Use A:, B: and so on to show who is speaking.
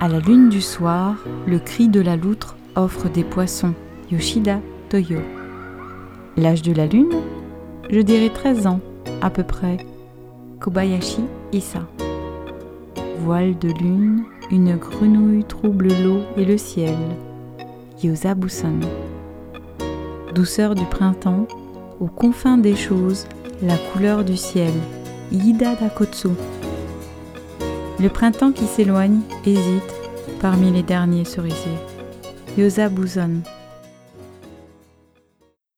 A: À la lune du soir, le cri de la loutre offre des poissons. Yoshida Toyo. L'âge de la lune? Je dirais 13 ans, à peu près. Kobayashi Issa. Voile de lune, une grenouille trouble l'eau et le ciel. Yosa Busan. Douceur du printemps, aux confins des choses, la couleur du ciel. Ida Dakotsu. Le printemps qui s'éloigne hésite parmi les derniers cerisiers. Yosa Busan.